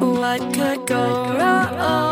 What could go wrong?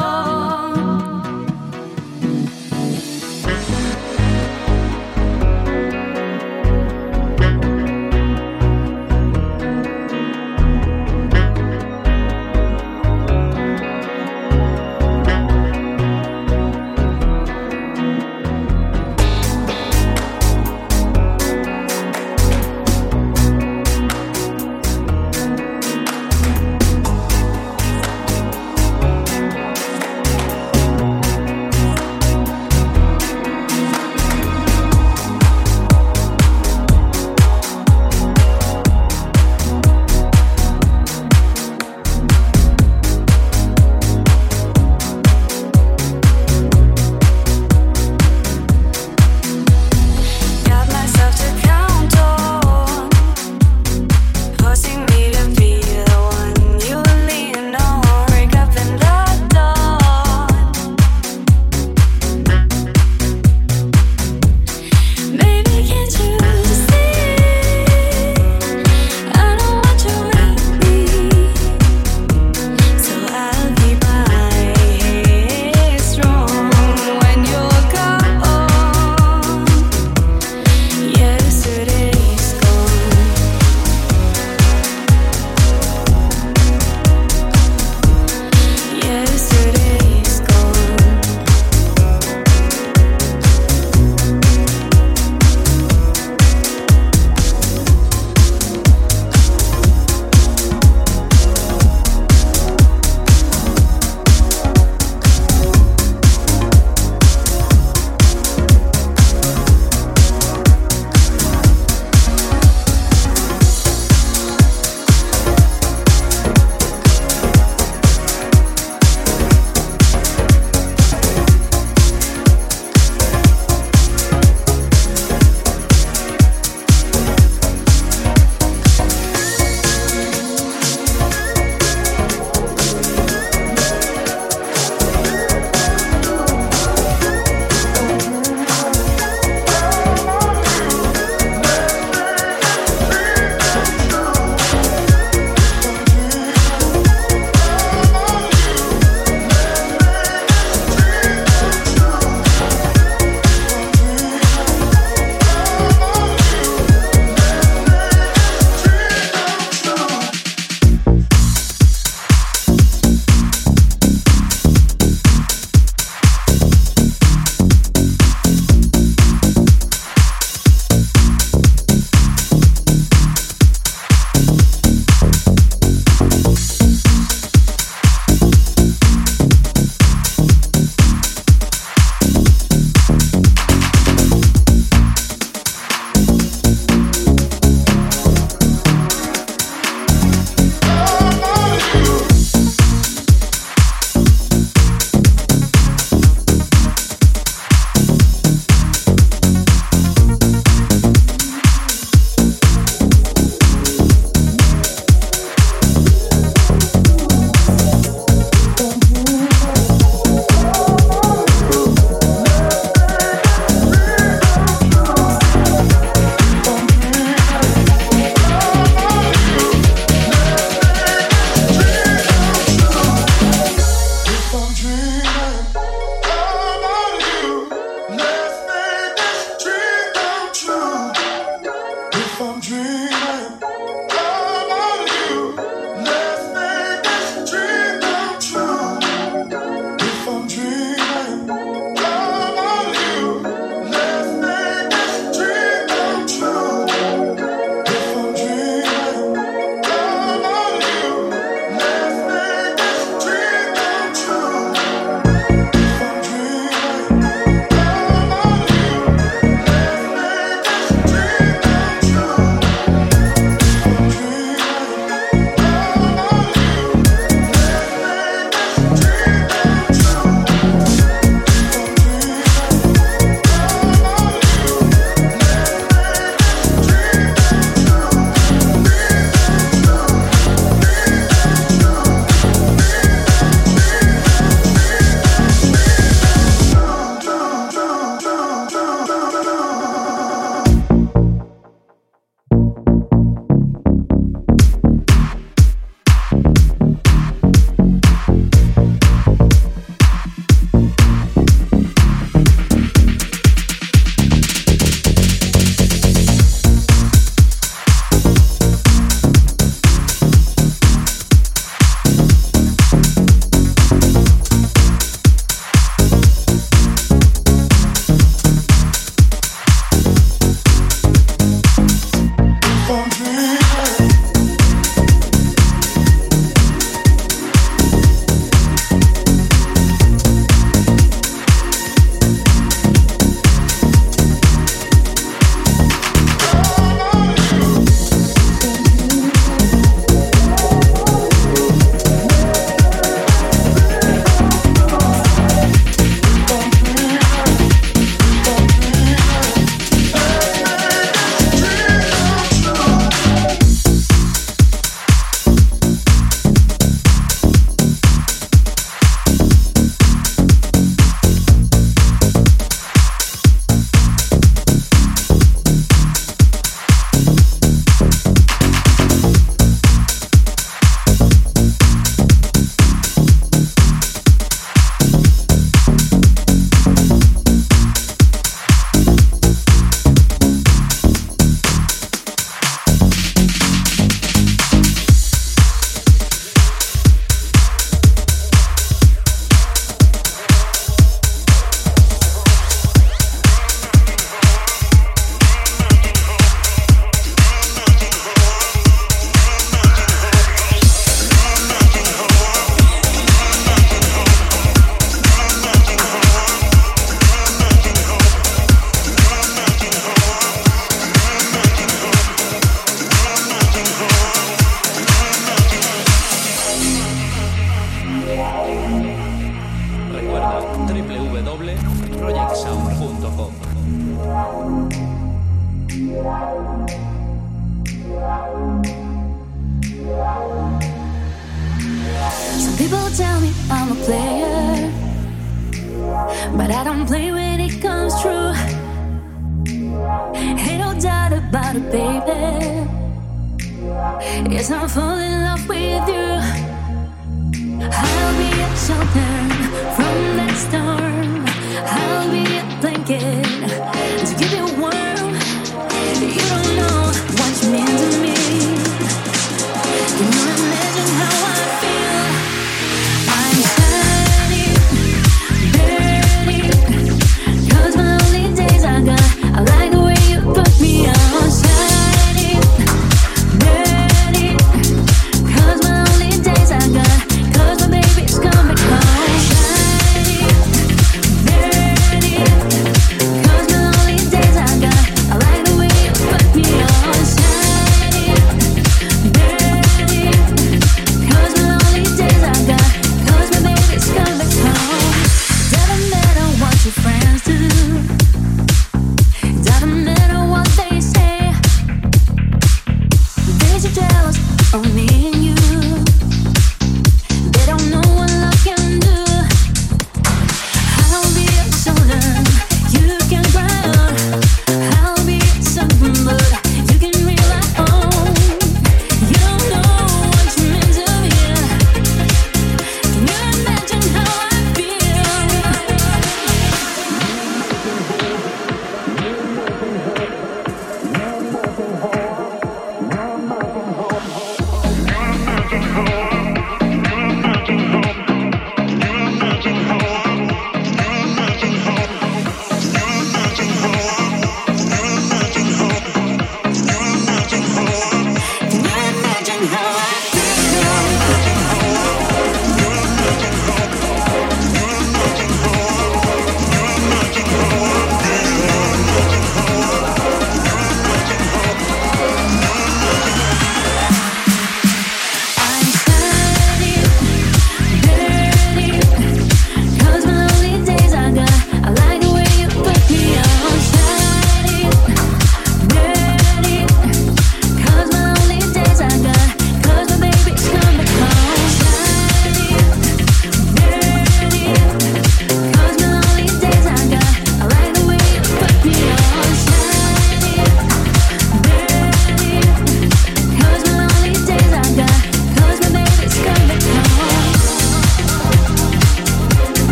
get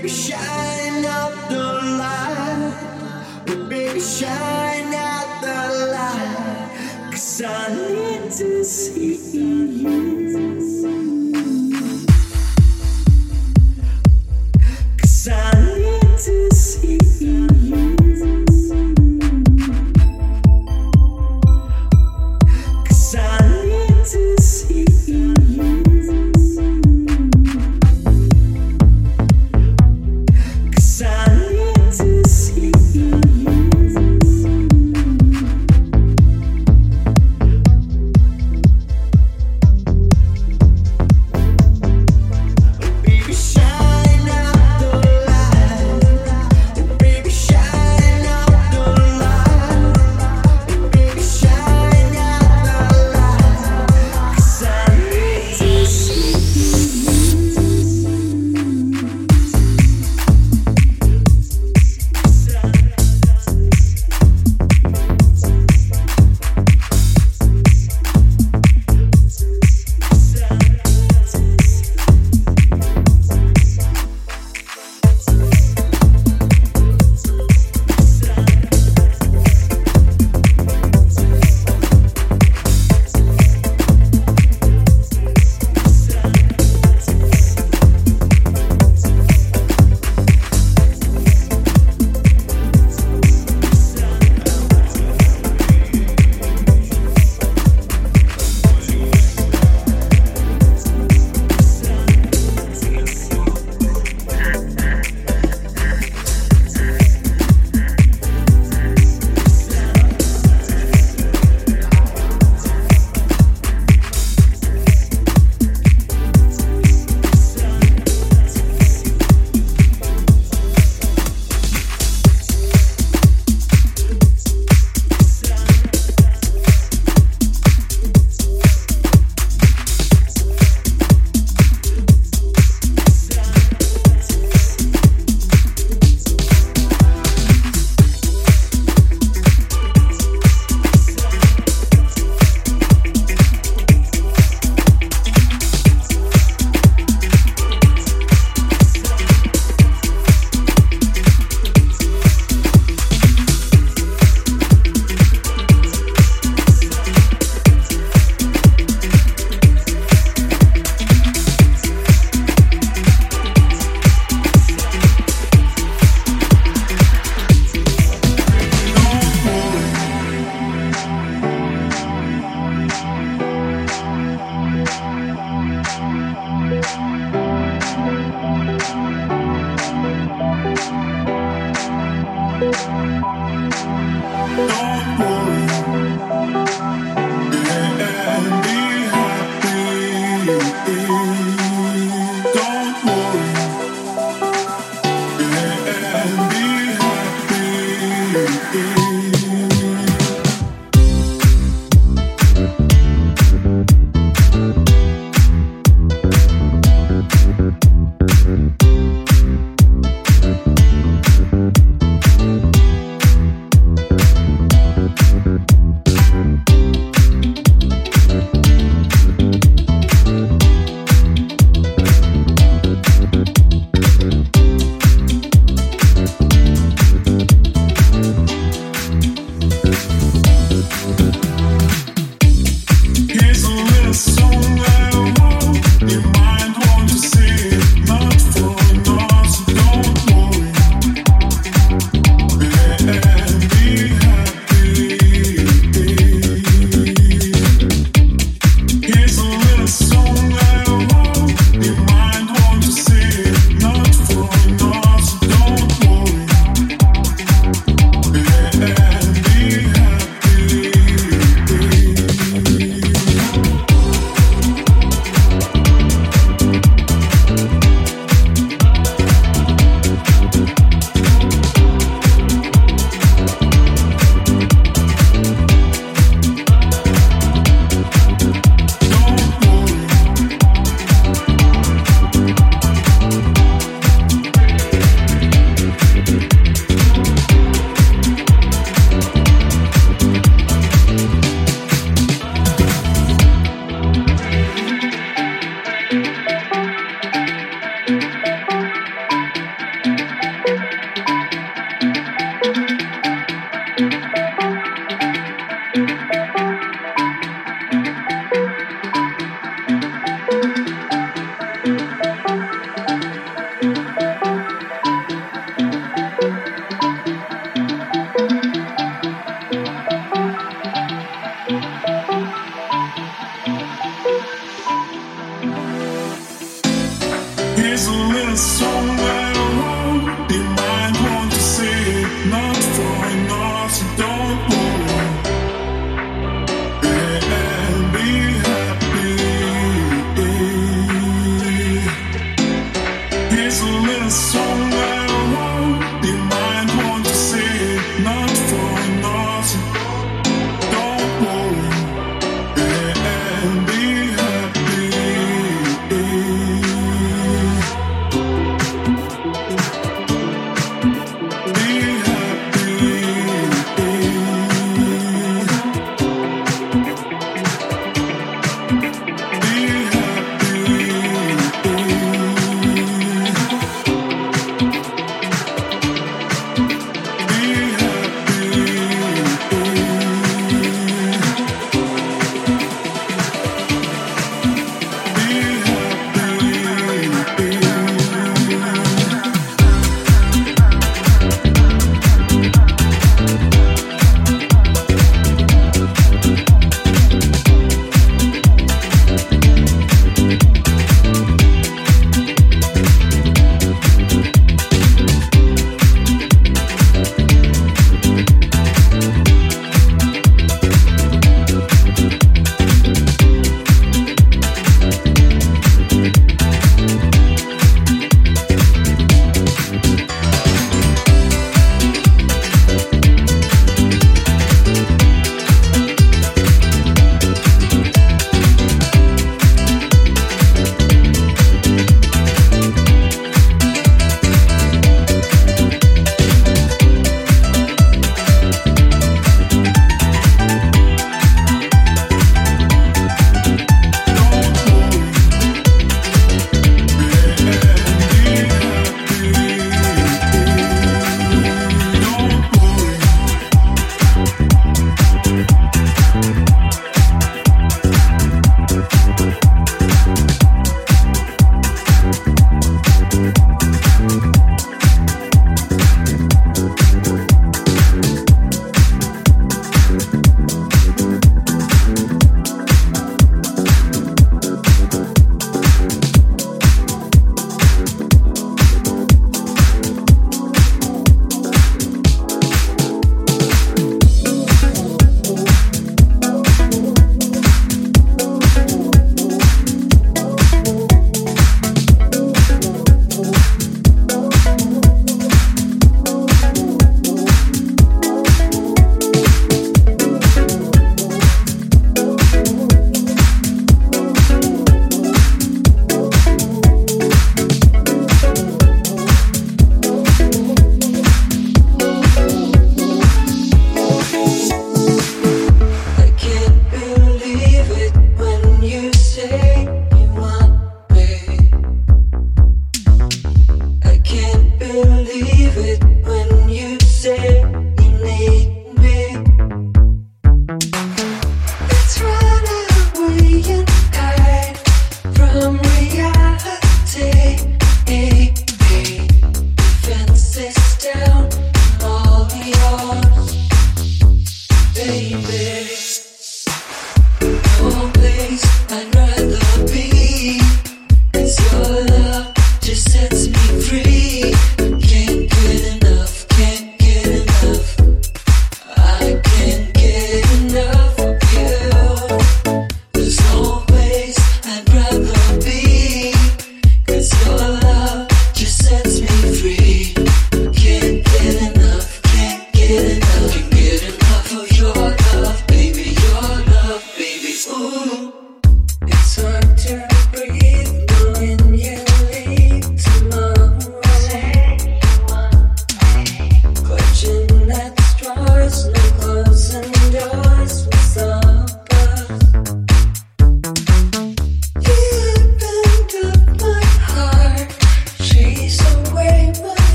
baby, shine out the light. Baby, shine out the I need to see you.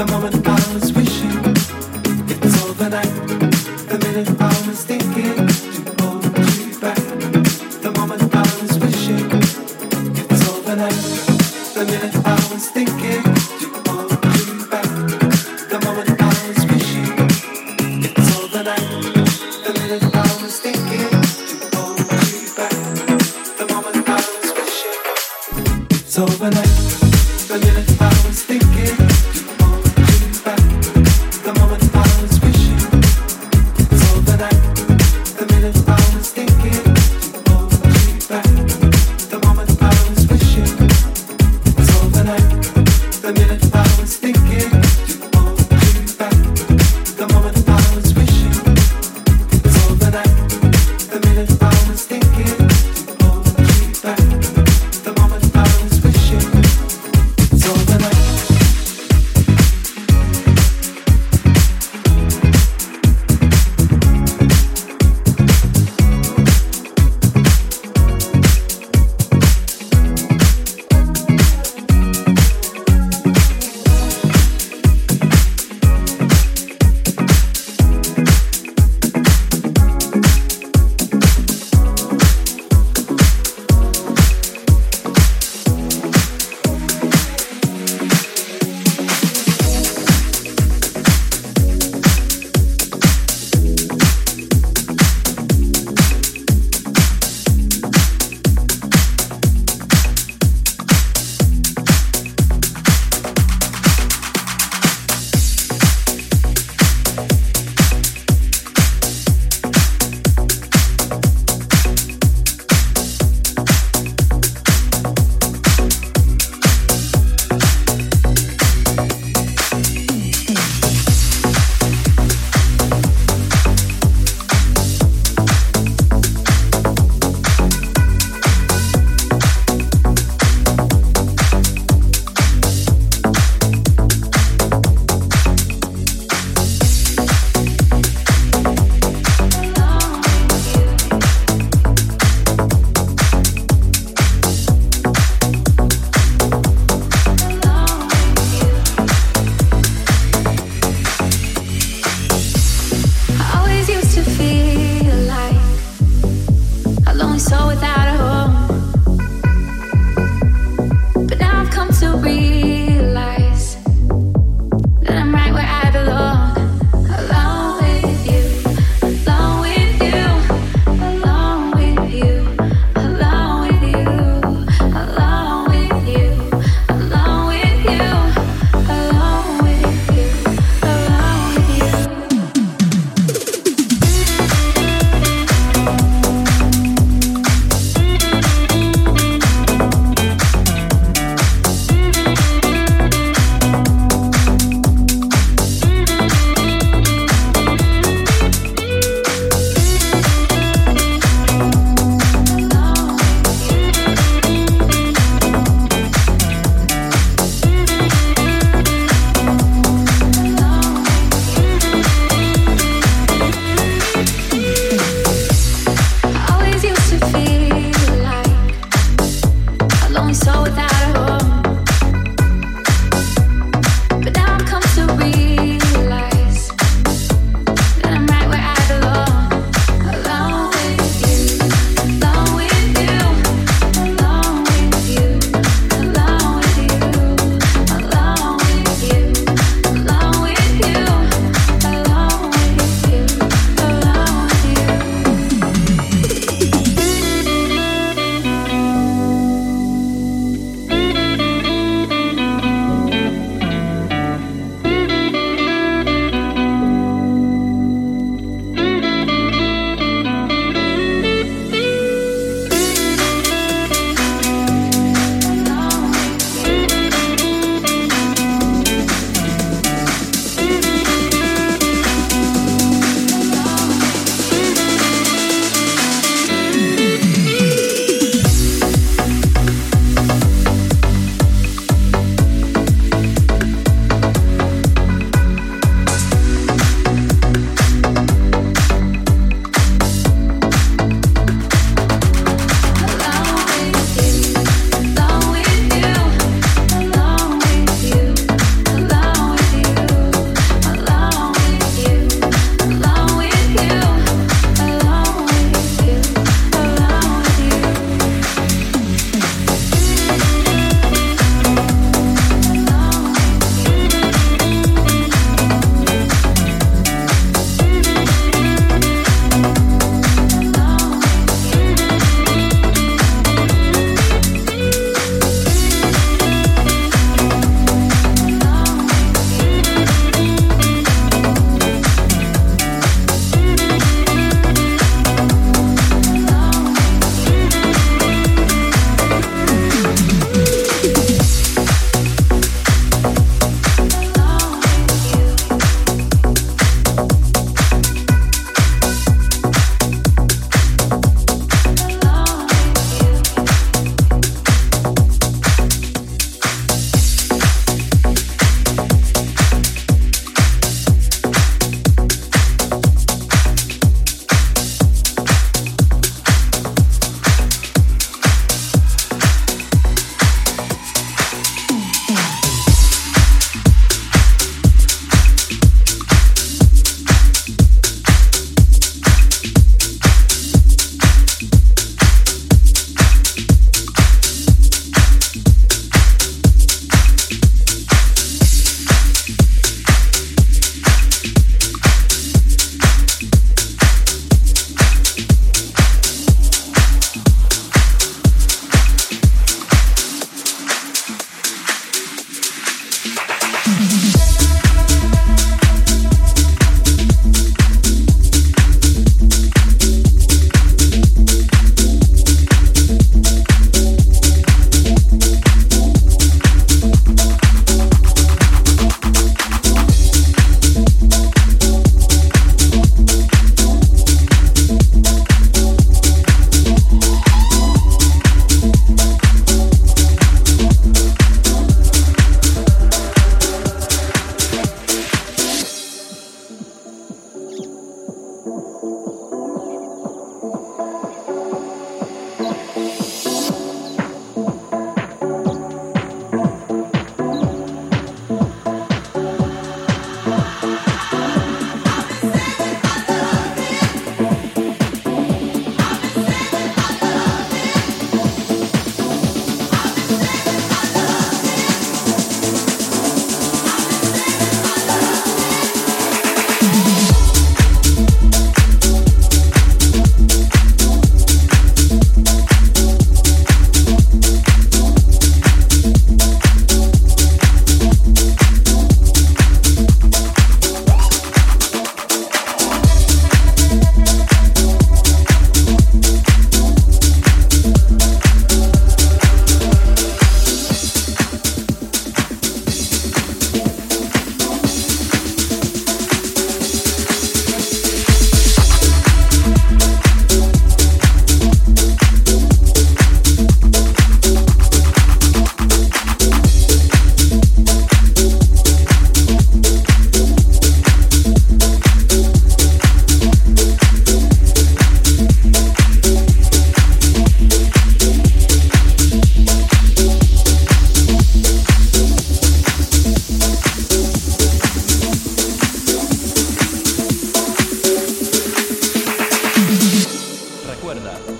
The moment I was wishing it was overnight. The minute I was thinking to hold you back. The moment I was wishing it was overnight. The minute I was thinking.